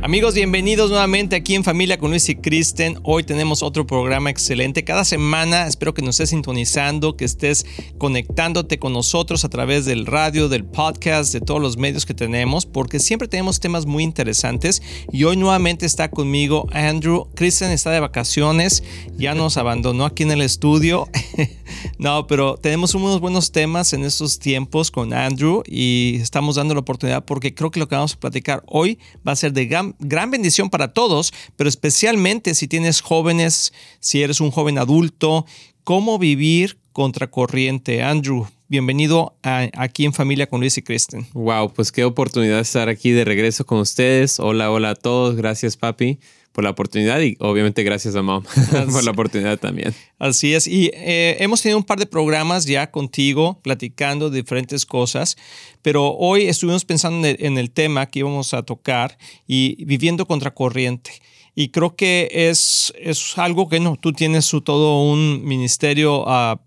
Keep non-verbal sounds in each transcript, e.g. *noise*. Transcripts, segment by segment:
Amigos, bienvenidos nuevamente aquí en Familia con Luis y Kristen. Hoy tenemos otro programa excelente. Cada semana espero que nos estés sintonizando, que estés conectándote con nosotros a través del radio, del podcast, de todos los medios que tenemos, porque siempre tenemos temas muy interesantes. Y hoy nuevamente está conmigo Andrew. Kristen está de vacaciones, ya nos *laughs* abandonó aquí en el estudio. *laughs* no, pero tenemos unos buenos temas en estos tiempos con Andrew y estamos dando la oportunidad porque creo que lo que vamos a platicar hoy va a ser de gran gran, bendición para todos, pero especialmente si tienes jóvenes, si eres un joven adulto, cómo vivir contracorriente. Andrew, bienvenido aquí en Familia con Luis y Kristen. Wow, pues qué oportunidad estar aquí de regreso con ustedes. Hola, hola a todos. Gracias, papi por la oportunidad y obviamente gracias a Mom *laughs* por la oportunidad también. Así es. Y eh, hemos tenido un par de programas ya contigo platicando de diferentes cosas, pero hoy estuvimos pensando en el, tema que íbamos a tocar y viviendo contracorriente. Y creo que es, es algo que no, tú tienes todo un ministerio uh,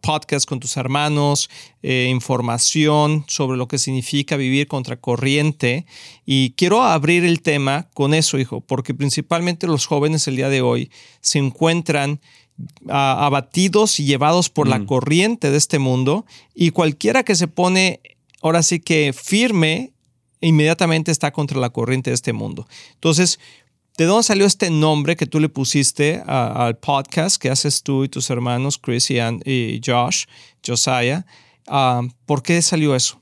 podcast con tus hermanos, eh, información sobre lo que significa vivir contracorriente. Y quiero abrir el tema con eso, hijo, porque principalmente los jóvenes el día de hoy se encuentran abatidos y llevados por la mm. corriente de este mundo y cualquiera que se pone ahora sí que firme inmediatamente está contra la corriente de este mundo. Entonces, ¿De dónde salió este nombre que tú le pusiste al podcast que haces tú y tus hermanos Chris y, Josh, Josiah? Ah, ¿Por qué salió eso?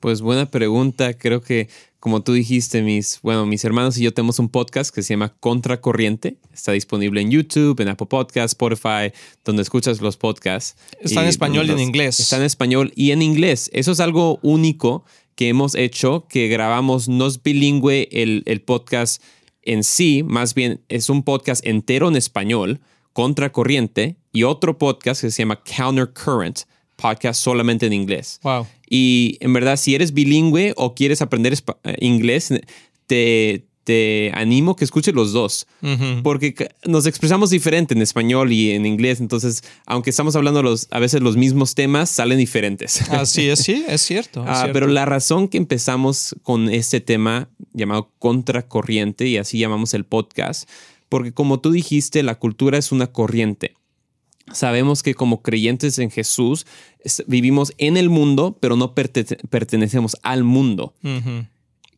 Pues buena pregunta. Creo que, como tú dijiste, mis, bueno, mis hermanos y yo tenemos un podcast que se llama Contracorriente. Está disponible en YouTube, en Apple Podcasts, Spotify, donde escuchas los podcasts. Está en español y en inglés. Está en español y en inglés. Eso es algo único que hemos hecho, que grabamos, no es bilingüe el, el podcast en sí, más bien es un podcast entero en español, Contracorriente, y otro podcast que se llama Counter Current, podcast solamente en inglés. Wow. Y en verdad, si eres bilingüe o quieres aprender eh, inglés, te, te animo que escuches los dos, porque nos expresamos diferente en español y en inglés, entonces, aunque estamos hablando los, a veces los mismos temas, salen diferentes. *laughs* Así es, sí, es cierto. Ah, pero la razón que empezamos con este tema llamado contracorriente, y así llamamos el podcast, porque como tú dijiste, la cultura es una corriente. Sabemos que como creyentes en Jesús vivimos en el mundo, pero no pertenecemos al mundo.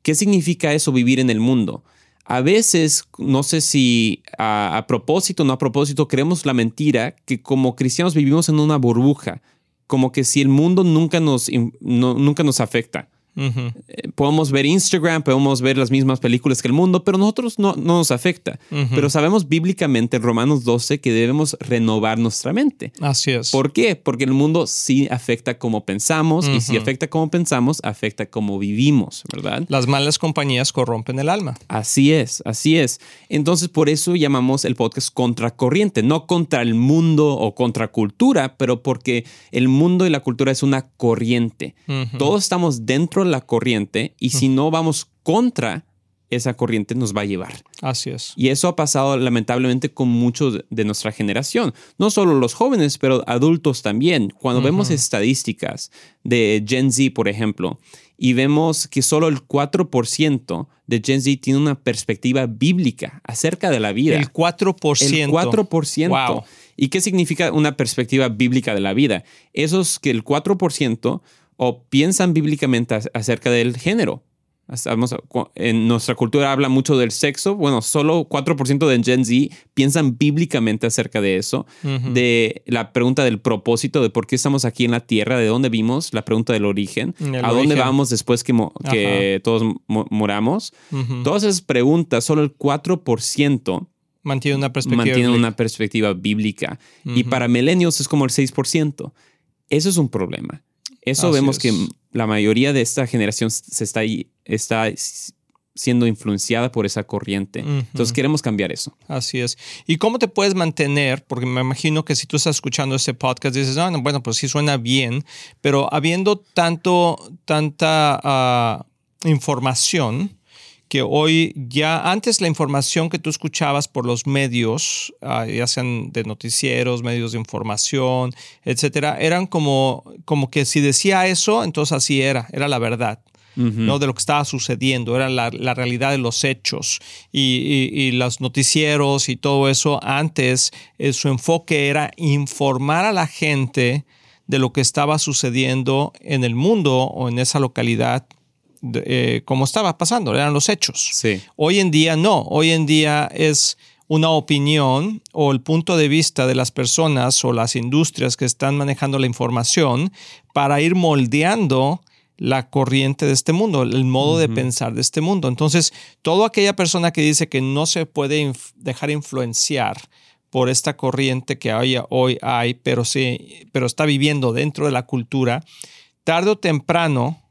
¿Qué significa eso vivir en el mundo? A veces, no sé si a, propósito o no a propósito, creemos la mentira que como cristianos vivimos en una burbuja, como que si el mundo nunca nos, nunca nos afecta. Eh, podemos ver Instagram, podemos ver las mismas películas que el mundo, pero nosotros no, nos afecta. Pero sabemos bíblicamente en Romanos 12 que debemos renovar nuestra mente. Así es. ¿Por qué? Porque el mundo sí afecta como pensamos y si afecta como pensamos, afecta como vivimos, ¿verdad? Las malas compañías corrompen el alma. Así es, así es. Entonces por eso llamamos el podcast contracorriente, no contra el mundo o contra cultura, pero porque el mundo y la cultura es una corriente. Todos estamos dentro la corriente y si no vamos contra esa corriente nos va a llevar. Así es. Y eso ha pasado lamentablemente con muchos de nuestra generación. No solo los jóvenes, pero adultos también. Cuando vemos estadísticas de Gen Z, por ejemplo, y vemos que solo el 4% de Gen Z tiene una perspectiva bíblica acerca de la vida. El 4%. El 4%. Wow. ¿Y qué significa una perspectiva bíblica de la vida? Eso es que el 4% o piensan bíblicamente acerca del género. En nuestra cultura habla mucho del sexo. Bueno, solo 4% de Gen Z piensan bíblicamente acerca de eso. De la pregunta del propósito, de por qué estamos aquí en la tierra, de dónde vimos, la pregunta del origen, a dónde vamos después que, que todos moramos. Todas esas preguntas, solo el 4% mantiene una perspectiva mantiene bíblica. Una perspectiva bíblica. Y para milenios es como el 6%. Eso es un problema. Eso vemos que la mayoría de esta generación se está, está siendo influenciada por esa corriente. Entonces queremos cambiar eso. Así es. ¿Y cómo te puedes mantener? Porque me imagino que si tú estás escuchando ese podcast dices, ah, bueno, pues sí suena bien, pero habiendo tanto, tanta... Ah, información que hoy ya antes la información que tú escuchabas por los medios, ah, ya sean de noticieros, medios de información, etcétera, eran como, como que si decía eso, entonces así era, era la verdad. ¿no? de lo que estaba sucediendo, era la, realidad de los hechos y, los noticieros y todo eso. Antes eh, su enfoque era informar a la gente de lo que estaba sucediendo en el mundo o en esa localidad eh, como estaba pasando, eran los hechos. Hoy en día no, hoy en día es una opinión o el punto de vista de las personas o las industrias que están manejando la información para ir moldeando la corriente de este mundo, el modo de pensar de este mundo. Entonces, toda aquella persona que dice que no se puede dejar influenciar por esta corriente que hoy, hoy hay, pero, sí, pero está viviendo dentro de la cultura, tarde o temprano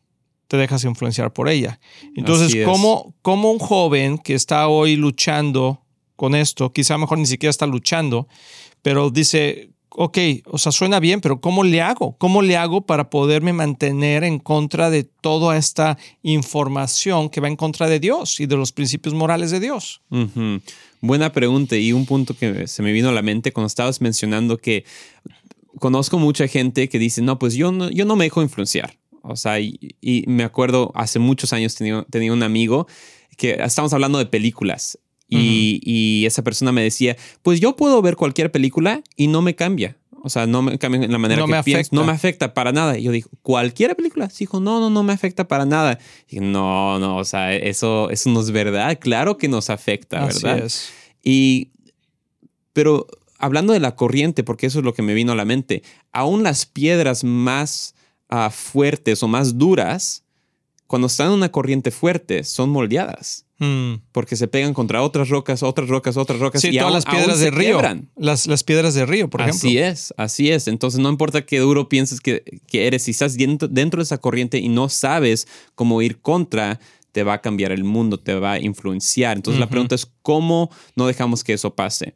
te dejas influenciar por ella. Entonces, ¿cómo, ¿cómo, un joven que está hoy luchando con esto, quizá mejor ni siquiera está luchando, pero dice, ok, o sea, suena bien, pero ¿cómo le hago? ¿Cómo le hago para poderme mantener en contra de toda esta información que va en contra de Dios y de los principios morales de Dios? Buena pregunta y un punto que se me vino a la mente cuando estabas mencionando que conozco mucha gente que dice, no, pues yo no, yo no me dejo influenciar. O sea, y, me acuerdo hace muchos años tenía, tenía un amigo que estábamos hablando de películas y, esa persona me decía, pues yo puedo ver cualquier película y no me cambia. O sea, no me cambia en la manera que pienso. No me afecta para nada. Y yo digo, ¿cualquier película? Sí, dijo, no, no, no me afecta para nada. Y no, no, o sea, eso, eso no es verdad. Claro que nos afecta, ¿verdad? es. Y, pero hablando de la corriente, porque eso es lo que me vino a la mente, aún las piedras más Ah, fuertes o más duras, cuando están en una corriente fuerte, son moldeadas. Hmm. Porque se pegan contra otras rocas, otras rocas, otras rocas. y todas las piedras de río. Las, las, piedras de río, por ejemplo. Así es, así es. Entonces no importa qué duro pienses que, que eres, si estás dentro, dentro de esa corriente y no sabes cómo ir contra, te va a cambiar el mundo, te va a influenciar. Entonces la pregunta es, ¿cómo no dejamos que eso pase?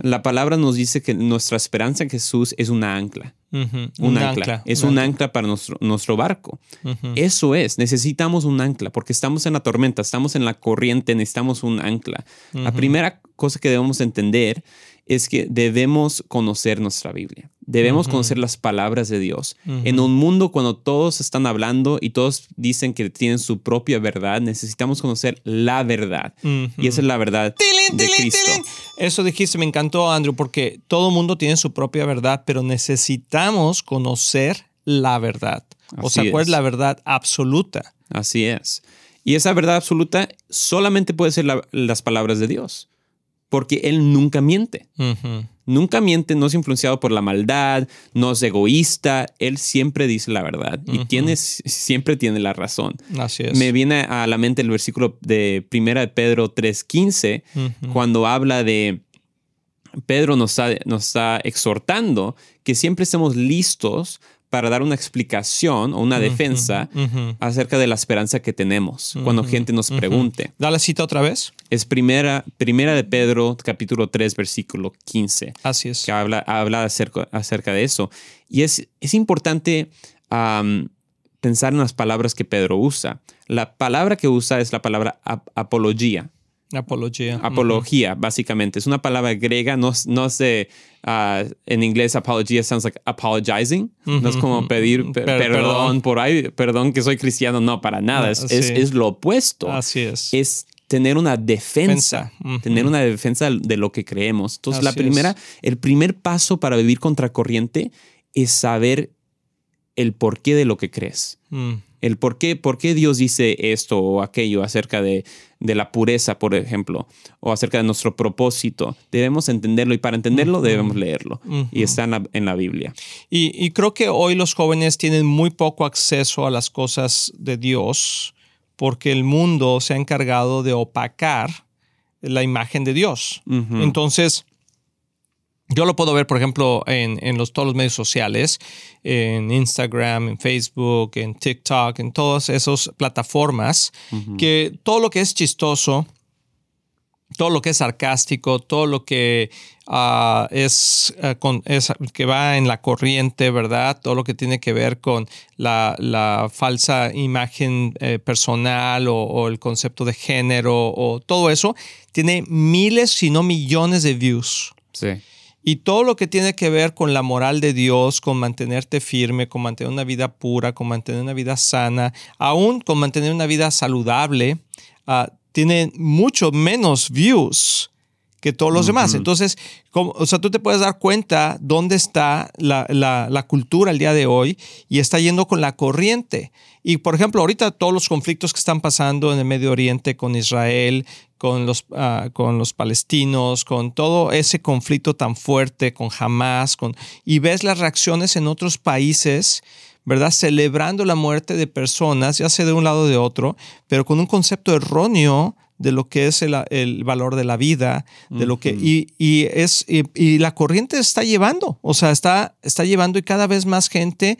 La palabra nos dice que nuestra esperanza en Jesús es una ancla. Un, ancla. Es un ancla, para nuestro, nuestro barco. Eso es, necesitamos un ancla porque estamos en la tormenta, estamos en la corriente, necesitamos un ancla. La primera cosa que debemos entender es que debemos conocer nuestra Biblia. Debemos conocer las palabras de Dios. En un mundo cuando todos están hablando y todos dicen que tienen su propia verdad, necesitamos conocer la verdad. Y esa es la verdad de Cristo. Eso dijiste, me encantó, Andrew, porque todo mundo tiene su propia verdad, pero necesitamos conocer la verdad. o sea, ¿cuál es la verdad absoluta? Así es. Y esa verdad absoluta solamente puede ser las palabras de Dios porque él nunca miente. Nunca miente, no es influenciado por la maldad, no es egoísta, él siempre dice la verdad y tiene, siempre tiene la razón. Así es. Me viene a la mente el versículo de 1 de Pedro 3.15, cuando habla de, Pedro nos nos está exhortando que siempre estemos listos para dar una explicación o una defensa acerca de la esperanza que tenemos cuando gente nos pregunte. Da la cita otra vez. Es primera, primera de Pedro, capítulo 3, versículo 15. Así es. Que habla, habla acerca, acerca de eso. Y es, es importante pensar en las palabras que Pedro usa. La palabra que usa es la palabra apología. Apología. Apología, básicamente. Es una palabra griega, no, no sé, ah, en inglés apología sounds like apologizing. No es como pedir perdón, por ahí, perdón que soy cristiano, no, para nada. Es, es, lo opuesto. Así es. Es tener una defensa, tener una defensa de lo que creemos. Entonces, la primera, el primer paso para vivir contracorriente es saber el porqué de lo que crees. El por qué, por qué Dios dice esto o aquello acerca de, la pureza, por ejemplo, o acerca de nuestro propósito. Debemos entenderlo y para entenderlo debemos leerlo. Y está en la, Biblia. Y, creo que hoy los jóvenes tienen muy poco acceso a las cosas de Dios porque el mundo se ha encargado de opacar la imagen de Dios. Entonces, yo lo puedo ver, por ejemplo, en, los, todos los medios sociales, en Instagram, en Facebook, en TikTok, en todas esas plataformas, que todo lo que es chistoso, todo lo que es sarcástico, todo lo que ah, es, eh, con, que va en la corriente, ¿verdad? Todo lo que tiene que ver con la, falsa imagen eh, personal o, el concepto de género o todo eso, tiene miles, si no millones de views. Sí. Y todo lo que tiene que ver con la moral de Dios, con mantenerte firme, con mantener una vida pura, con mantener una vida sana, aún con mantener una vida saludable, ah, tiene mucho menos views que todos los demás. Entonces, o sea, tú te puedes dar cuenta dónde está la, la, cultura el día de hoy y está yendo con la corriente. Y, por ejemplo, ahorita todos los conflictos que están pasando en el Medio Oriente con Israel, con los, ah, con los palestinos, con todo ese conflicto tan fuerte, con Hamas, con, y ves las reacciones en otros países ¿verdad? Celebrando la muerte de personas, ya sea de un lado o de otro, pero con un concepto erróneo de lo que es el, valor de la vida, de lo que y, es y, la corriente está llevando, o sea, está está llevando y cada vez más gente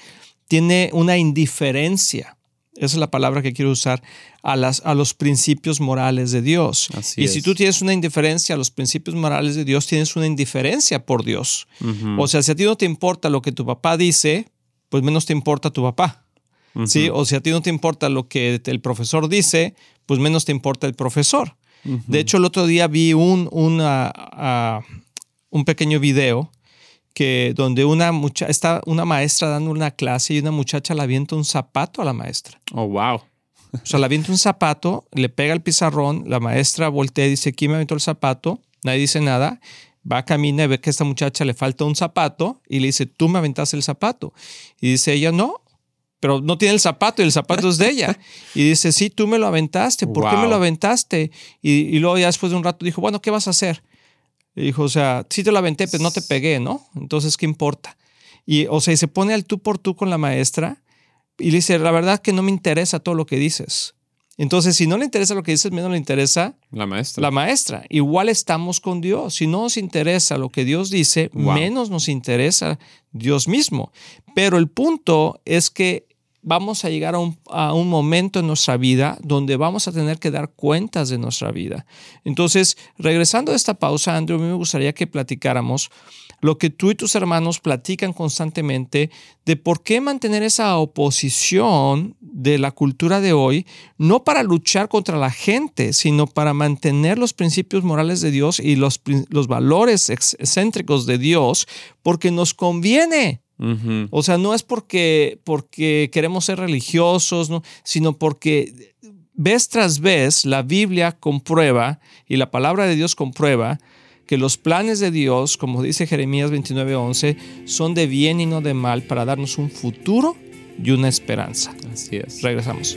tiene una indiferencia. Esa es la palabra que quiero usar a, las, a los principios morales de Dios. y si tú tienes una indiferencia a los principios morales de Dios, tienes una indiferencia por Dios. O sea, si a ti no te importa lo que tu papá dice, pues menos te importa tu papá. ¿Sí? O si a ti no te importa lo que el profesor dice, pues menos te importa el profesor. De hecho, el otro día vi un, una, un pequeño video que donde una, mucha, está una maestra dando una clase y una muchacha le avienta un zapato a la maestra. Oh, wow. O sea, le avienta un zapato, le pega el pizarrón, la maestra voltea y dice, ¿quién me aventó el zapato? Nadie dice nada va, camina y ve que a esta muchacha le falta un zapato y le dice, tú me aventaste el zapato. Y dice ella, no, pero no tiene el zapato y el zapato es de ella. *laughs* Y dice, sí, tú me lo aventaste, ¿por qué me lo aventaste? Y, luego ya después de un rato dijo, bueno, ¿qué vas a hacer? Y dijo, o sea, sí te lo aventé, pero no te pegué, ¿no? Entonces, ¿qué importa? Y, o sea, y se pone al tú por tú con la maestra y le dice, la verdad que no me interesa todo lo que dices. Entonces, si no le interesa lo que dices, menos le interesa la maestra. La maestra. Igual estamos con Dios. Si no nos interesa lo que Dios dice, menos nos interesa Dios mismo. Pero el punto es que vamos a llegar a un, momento en nuestra vida donde vamos a tener que dar cuentas de nuestra vida. Entonces, regresando a esta pausa, Andrew, a mí me gustaría que platicáramos lo que tú y tus hermanos platican constantemente de por qué mantener esa oposición de la cultura de hoy, no para luchar contra la gente, sino para mantener los principios morales de Dios y los, los valores excéntricos de Dios, porque nos conviene. O sea, no es porque, porque queremos ser religiosos, ¿no? sino porque vez tras vez la Biblia comprueba y la palabra de Dios comprueba que los planes de Dios, como dice Jeremías 29:11, son de bien y no de mal para darnos un futuro y una esperanza. Así es. Regresamos.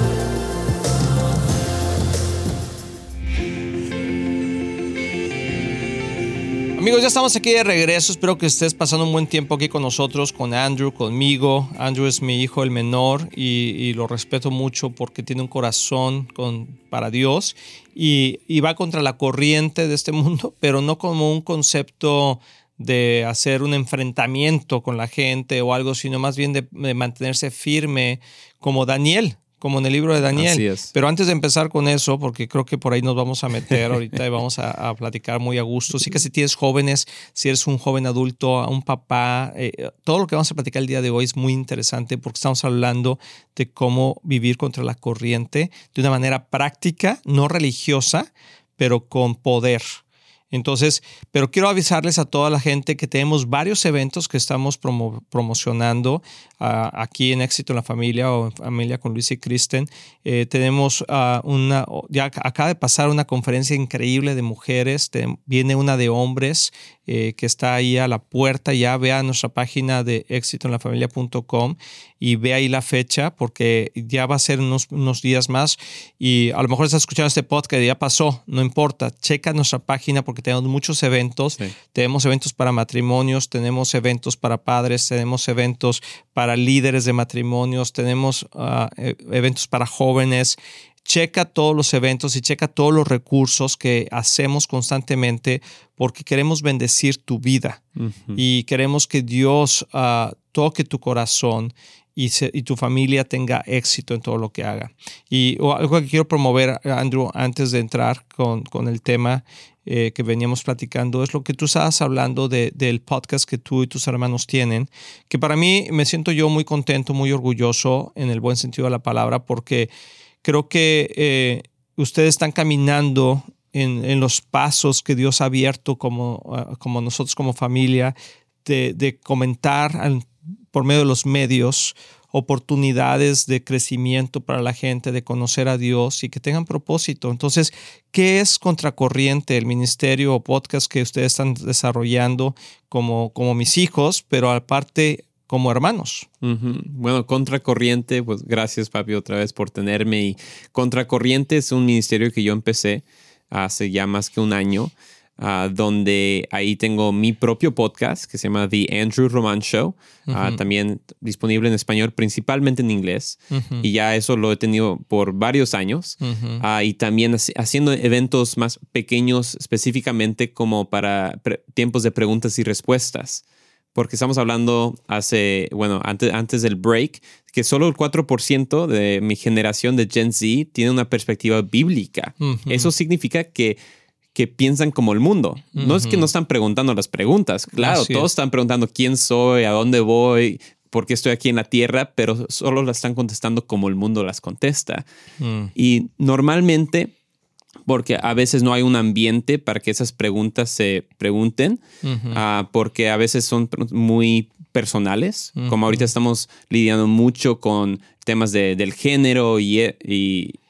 Amigos, ya estamos aquí de regreso. Espero que estés pasando un buen tiempo aquí con nosotros, con Andrew, conmigo. Andrew es mi hijo, el menor, y, lo respeto mucho porque tiene un corazón para Dios y, y, va contra la corriente de este *laughs* mundo, pero no como un concepto de hacer un enfrentamiento con la gente o algo, sino más bien de mantenerse firme como Daniel como en el libro de Daniel. Así es. Pero antes de empezar con eso, porque creo que por ahí nos vamos a meter ahorita y vamos a, platicar muy a gusto. Sí que si tienes jóvenes, si eres un joven adulto, un papá, eh, todo lo que vamos a platicar el día de hoy es muy interesante porque estamos hablando de cómo vivir contra la corriente de una manera práctica, no religiosa, pero con poder. Entonces, pero quiero avisarles a toda la gente que tenemos varios eventos que estamos promocionando ah, aquí en Éxito en la Familia o en Familia con Luis y Kristen. Eh, tenemos ah, una, ya acaba de pasar una conferencia increíble de mujeres, viene una de hombres eh, que está ahí a la puerta, ya vea nuestra página de éxitoenlafamilia.com y ve ahí la fecha porque ya va a ser unos, unos días más y a lo mejor estás escuchando este podcast y ya pasó, no importa, checa nuestra página porque tenemos muchos eventos, tenemos eventos para matrimonios, tenemos eventos para padres, tenemos eventos para líderes de matrimonios, tenemos ah, e, eventos para jóvenes, checa todos los eventos y checa todos los recursos que hacemos constantemente porque queremos bendecir tu vida y queremos que Dios ah, toque tu corazón y, tu familia tenga éxito en todo lo que haga. Y algo que quiero promover, Andrew, antes de entrar con, con el tema eh, que veníamos platicando, es lo que tú estabas hablando del podcast que tú y tus hermanos tienen, que para mí me siento yo muy contento, muy orgulloso en el buen sentido de la palabra, porque creo que eh, ustedes están caminando en, los pasos que Dios ha abierto como, ah, como nosotros como familia, de, comentar por medio de los medios oportunidades de crecimiento para la gente, de conocer a Dios y que tengan propósito. Entonces, ¿qué es Contracorriente, el ministerio o podcast que ustedes están desarrollando como, como mis hijos, pero aparte como hermanos. Bueno, Contracorriente, pues gracias papi otra vez por tenerme. Y Contracorriente es un ministerio que yo empecé hace ya más que un año, ah, donde ahí tengo mi propio podcast que se llama The Andrew Roman Show, ah, también disponible en español, principalmente en inglés. Y ya eso lo he tenido por varios años. Ah, y también haciendo eventos más pequeños específicamente como para tiempos de preguntas y respuestas porque estamos hablando hace, bueno, antes, antes del break, que solo el 4% de mi generación de Gen Z tiene una perspectiva bíblica. Eso significa que, que piensan como el mundo. No es que no están preguntando las preguntas. Claro, todos están preguntando quién soy, a dónde voy, por qué estoy aquí en la tierra, pero solo las están contestando como el mundo las contesta. Mm. Y normalmente porque a veces no hay un ambiente para que esas preguntas se pregunten, ah, porque a veces son muy personales, como ahorita estamos lidiando mucho con temas del género y,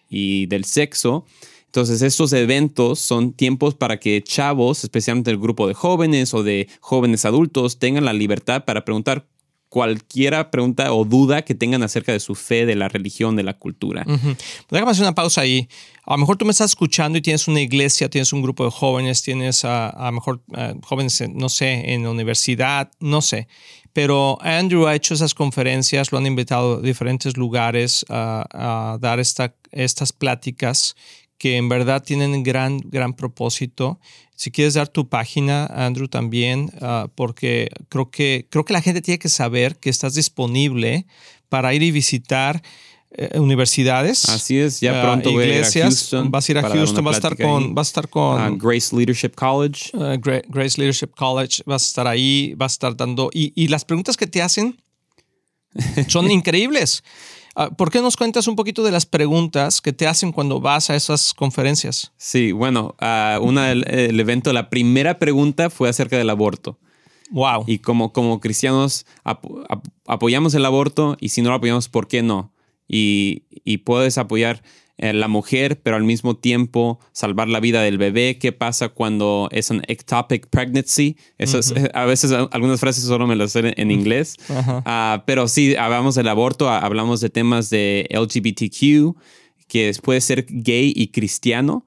y, del sexo. Entonces, estos eventos son tiempos para que chavos, especialmente el grupo de jóvenes o de jóvenes adultos, tengan la libertad para preguntar cualquier pregunta o duda que tengan acerca de su fe, de la religión, de la cultura. Déjame hacer una pausa ahí. A lo mejor tú me estás escuchando y tienes una iglesia, tienes un grupo de jóvenes, tienes a, lo mejor jóvenes, no sé, en la universidad, no sé. Pero Andrew ha hecho esas conferencias, lo han invitado a diferentes lugares a, dar esta, estas pláticas que en verdad tienen gran, gran propósito. Si quieres dar tu página, Andrew, también, ah, porque creo que, creo que la gente tiene que saber que estás disponible para ir y visitar eh, universidades. Así es, ya ah, pronto voy iglesias. a Houston. Vas a ir a Houston, vas a estar con, vas a estar con ah, Grace Leadership College. Grace Leadership College, vas a estar ahí, vas a estar dando. Y, y las preguntas que te hacen son *laughs* increíbles. Ah, ¿Por qué nos cuentas un poquito de las preguntas que te hacen cuando vas a esas conferencias? Sí, bueno, uh, una, el, evento, la primera pregunta fue acerca del aborto. Wow. Y como, como cristianos apoyamos el aborto y si no lo apoyamos, ¿por qué no? Y, y puedes apoyar eh, la mujer, pero al mismo tiempo salvar la vida del bebé. ¿Qué pasa cuando es un ectopic pregnancy? Eso a veces algunas frases solo me las sé en inglés. Ah, pero sí, hablamos del aborto, hablamos de temas de LGBTQ, que puede ser gay y cristiano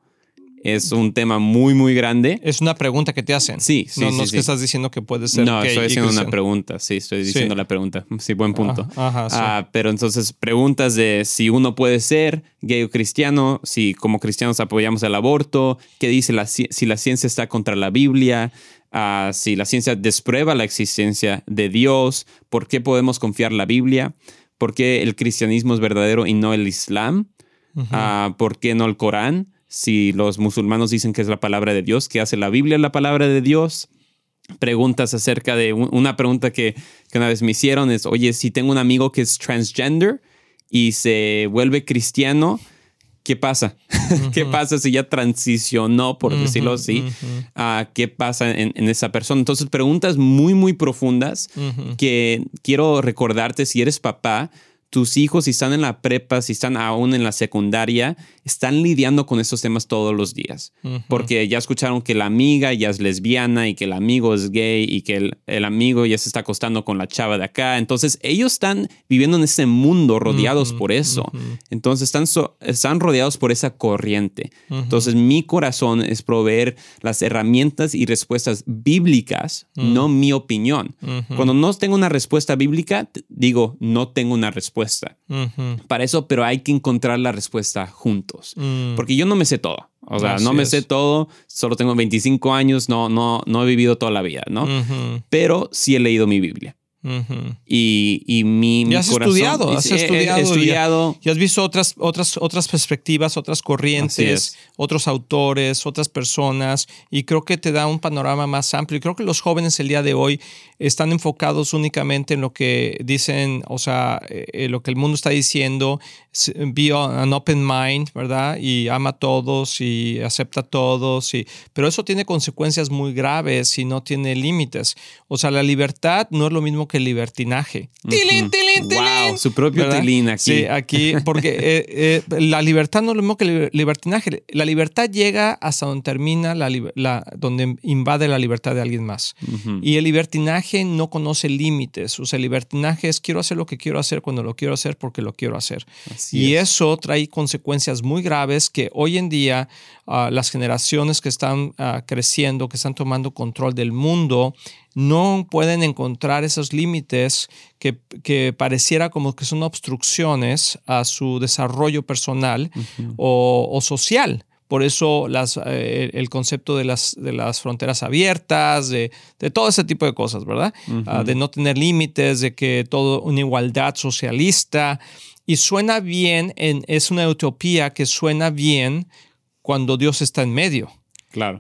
es un tema muy, muy grande. Es una pregunta que te hacen. Sí, sí. No, no es que estás diciendo que puede ser. No, estoy haciendo una pregunta. Sí, estoy diciendo la pregunta. Sí, buen punto. Ajá, ah, pero entonces, preguntas de si uno puede ser gay o cristiano, si como cristianos apoyamos el aborto, qué dice la, si la ciencia está contra la Biblia, ah, si la ciencia desprueba la existencia de Dios, por qué podemos confiar la Biblia, por qué el cristianismo es verdadero y no el Islam, ah, por qué no el Corán si los musulmanes dicen que es la palabra de Dios, ¿qué hace la Biblia la palabra de Dios? Preguntas acerca de una pregunta que, una vez me hicieron es, oye, si tengo un amigo que es transgender y se vuelve cristiano, ¿qué pasa? *laughs* ¿Qué pasa si ya transicionó, por decirlo así? ¿Qué pasa en, en, esa persona? Entonces, preguntas muy, muy profundas que quiero recordarte si eres papá tus hijos, si están en la prepa, si están aún en la secundaria, están lidiando con estos temas todos los días. Porque ya escucharon que la amiga ya es lesbiana y que el amigo es gay y que el, amigo ya se está acostando con la chava de acá. Entonces ellos están viviendo en ese mundo rodeados por eso. Entonces están, están rodeados por esa corriente. Entonces mi corazón es proveer las herramientas y respuestas bíblicas, no mi opinión. Cuando no tengo una respuesta bíblica, digo, no tengo una respuesta. Para eso, pero hay que encontrar la respuesta juntos. Mm. Porque yo no me sé todo. O sea, no me sé todo, solo tengo 25 años, no, no, no he vivido toda la vida, ¿no? Pero sí he leído mi Biblia y, y, mi, has estudiado, has estudiado, Y, has visto otras, otras, otras perspectivas, otras corrientes, otros autores, otras personas, y creo que te da un panorama más amplio. Y creo que los jóvenes el día de hoy están enfocados únicamente en lo que dicen, o sea, eh, lo que el mundo está diciendo, be an open mind, ¿verdad? Y ama a todos y acepta a todos, y, pero eso tiene consecuencias muy graves y no tiene límites. O sea, la libertad no es lo mismo que el libertinaje. ¡Tilín, tilín, tilín! Wow, su propio tilín aquí. Sí, aquí, porque *laughs* eh, eh, la libertad no es lo mismo que el libertinaje. La libertad llega hasta donde termina, la, donde invade la libertad de alguien más. Y el libertinaje no conoce límites. O sea, el libertinaje es quiero hacer lo que quiero hacer cuando lo quiero hacer porque lo quiero hacer. Y eso trae consecuencias muy graves que hoy en día ah, las generaciones que están ah, creciendo, que están tomando control del mundo, no pueden encontrar esos límites que, pareciera como que son obstrucciones a su desarrollo personal o, social. Por eso las, eh, el concepto de las, de las fronteras abiertas, de, todo ese tipo de cosas, ¿verdad? Ah, de no tener límites, de que todo una igualdad socialista. Y suena bien, en, es una utopía que suena bien cuando Dios está en medio.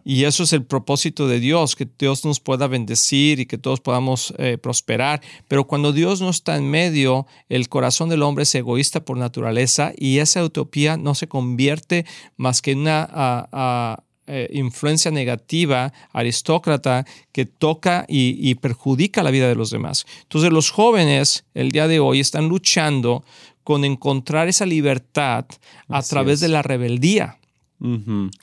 Y eso es el propósito de Dios, que Dios nos pueda bendecir y que todos podamos eh, prosperar. Pero cuando Dios no está en medio, el corazón del hombre es egoísta por naturaleza y esa utopía no se convierte más que en una eh, influencia negativa, aristócrata, que toca y, perjudica la vida de los demás. Entonces los jóvenes el día de hoy están luchando con encontrar esa libertad a través de la rebeldía.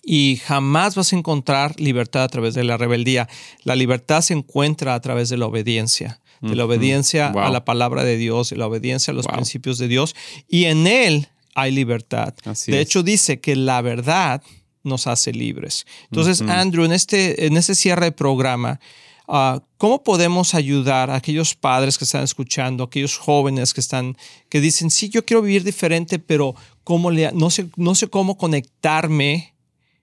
Y jamás vas a encontrar libertad a través de la rebeldía. La libertad se encuentra a través de la obediencia, de la obediencia a la palabra de Dios, de la obediencia a los principios de Dios. Y en Él hay libertad. de hecho, dice que la verdad nos hace libres. Entonces, Andrew, en este, en este cierre de programa, Ah, ¿Cómo podemos ayudar a aquellos padres que están escuchando, aquellos jóvenes que están, que dicen, sí, yo quiero vivir diferente, pero ¿cómo le, no, sé, no sé cómo conectarme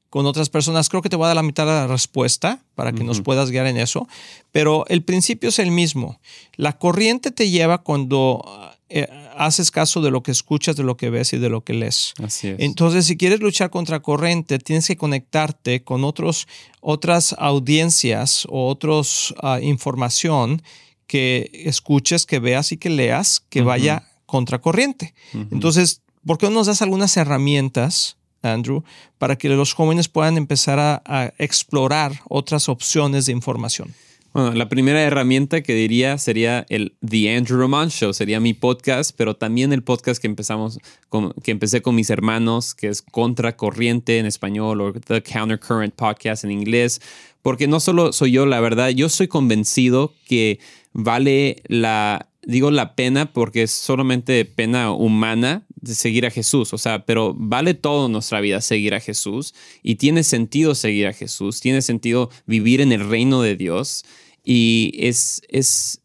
con otras personas? Creo que te voy a dar la mitad de la respuesta para que nos puedas guiar en eso, pero el principio es el mismo. La corriente te lleva cuando eh, haces caso de lo que escuchas, de lo que ves y de lo que lees. Así es. Entonces, si quieres luchar contra corriente, tienes que conectarte con otros, otras audiencias o otros uh, información que escuches, que veas y que leas, que vaya contra corriente. Entonces, ¿por qué no nos das algunas herramientas? Andrew, para que los jóvenes puedan empezar a explorar otras opciones de información. Bueno, la primera herramienta que diría sería el The Andrew Roman Show, sería mi podcast, pero también el podcast que empezamos, con, que empecé con mis hermanos, que es Contracorriente en español o The Countercurrent Podcast en inglés, porque no solo soy yo, la verdad, yo soy convencido que vale la, digo la pena porque es solamente pena humana de seguir a Jesús, o sea, pero vale todo nuestra vida seguir a Jesús y tiene sentido seguir a Jesús, tiene sentido vivir en el reino de Dios y es, es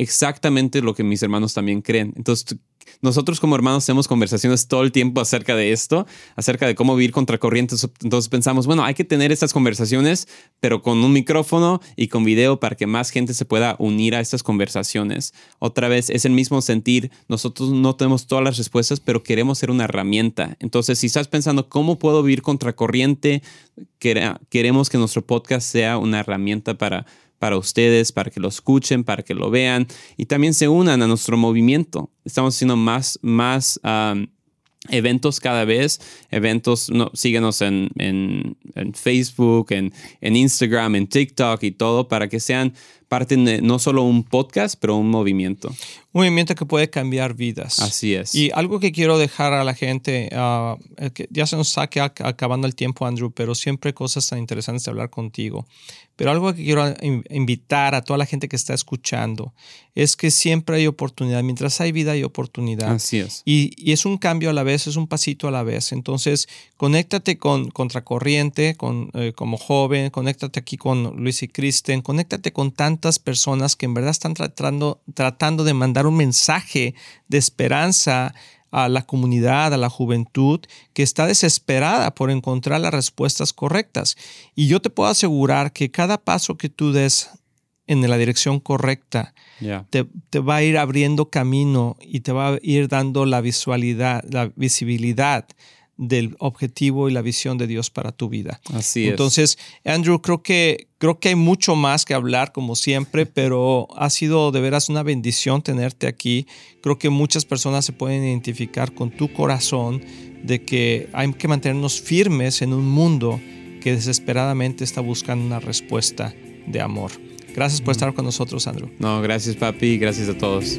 exactamente lo que mis hermanos también creen. Entonces, nosotros como hermanos tenemos conversaciones todo el tiempo acerca de esto, acerca de cómo vivir contra corrientes. Entonces pensamos, bueno, hay que tener estas conversaciones, pero con un micrófono y con video para que más gente se pueda unir a estas conversaciones. Otra vez, es el mismo sentir, nosotros no tenemos todas las respuestas, pero queremos ser una herramienta. Entonces, si estás pensando, ¿cómo puedo vivir contra corriente? Queremos que nuestro podcast sea una herramienta para para ustedes, para que lo escuchen, para que lo vean y también se unan a nuestro movimiento. Estamos haciendo más, más eventos cada vez, eventos, no, síguenos en, en, Facebook, en, en, Instagram, en TikTok y todo, para que sean parte de no solo un podcast, pero un movimiento. Un movimiento que puede cambiar vidas. Así es. Y algo que quiero dejar a la gente, que ya se nos está acabando el tiempo, Andrew, pero siempre cosas tan interesantes de hablar contigo. Pero algo que quiero invitar a toda la gente que está escuchando es que siempre hay oportunidad. Mientras hay vida, hay oportunidad. Así es. Y, y es un cambio a la vez, es un pasito a la vez. Entonces, conéctate con Contracorriente con, eh, como joven, conéctate aquí con Luis y Kristen, conéctate con tantas personas que en verdad están tratando, tratando de mandar un mensaje de esperanza a la comunidad, a la juventud, que está desesperada por encontrar las respuestas correctas. Y yo te puedo asegurar que cada paso que tú des en la dirección correcta te, te, va a ir abriendo camino y te va a ir dando la visualidad, la visibilidad del objetivo y la visión de Dios para tu vida. Así es. Entonces, Andrew, creo que, creo que hay mucho más que hablar, como siempre, pero ha sido de veras una bendición tenerte aquí. Creo que muchas personas se pueden identificar con tu corazón de que hay que mantenernos firmes en un mundo que desesperadamente está buscando una respuesta de amor. Gracias por estar con nosotros, Andrew. No, gracias, papi. Gracias a todos.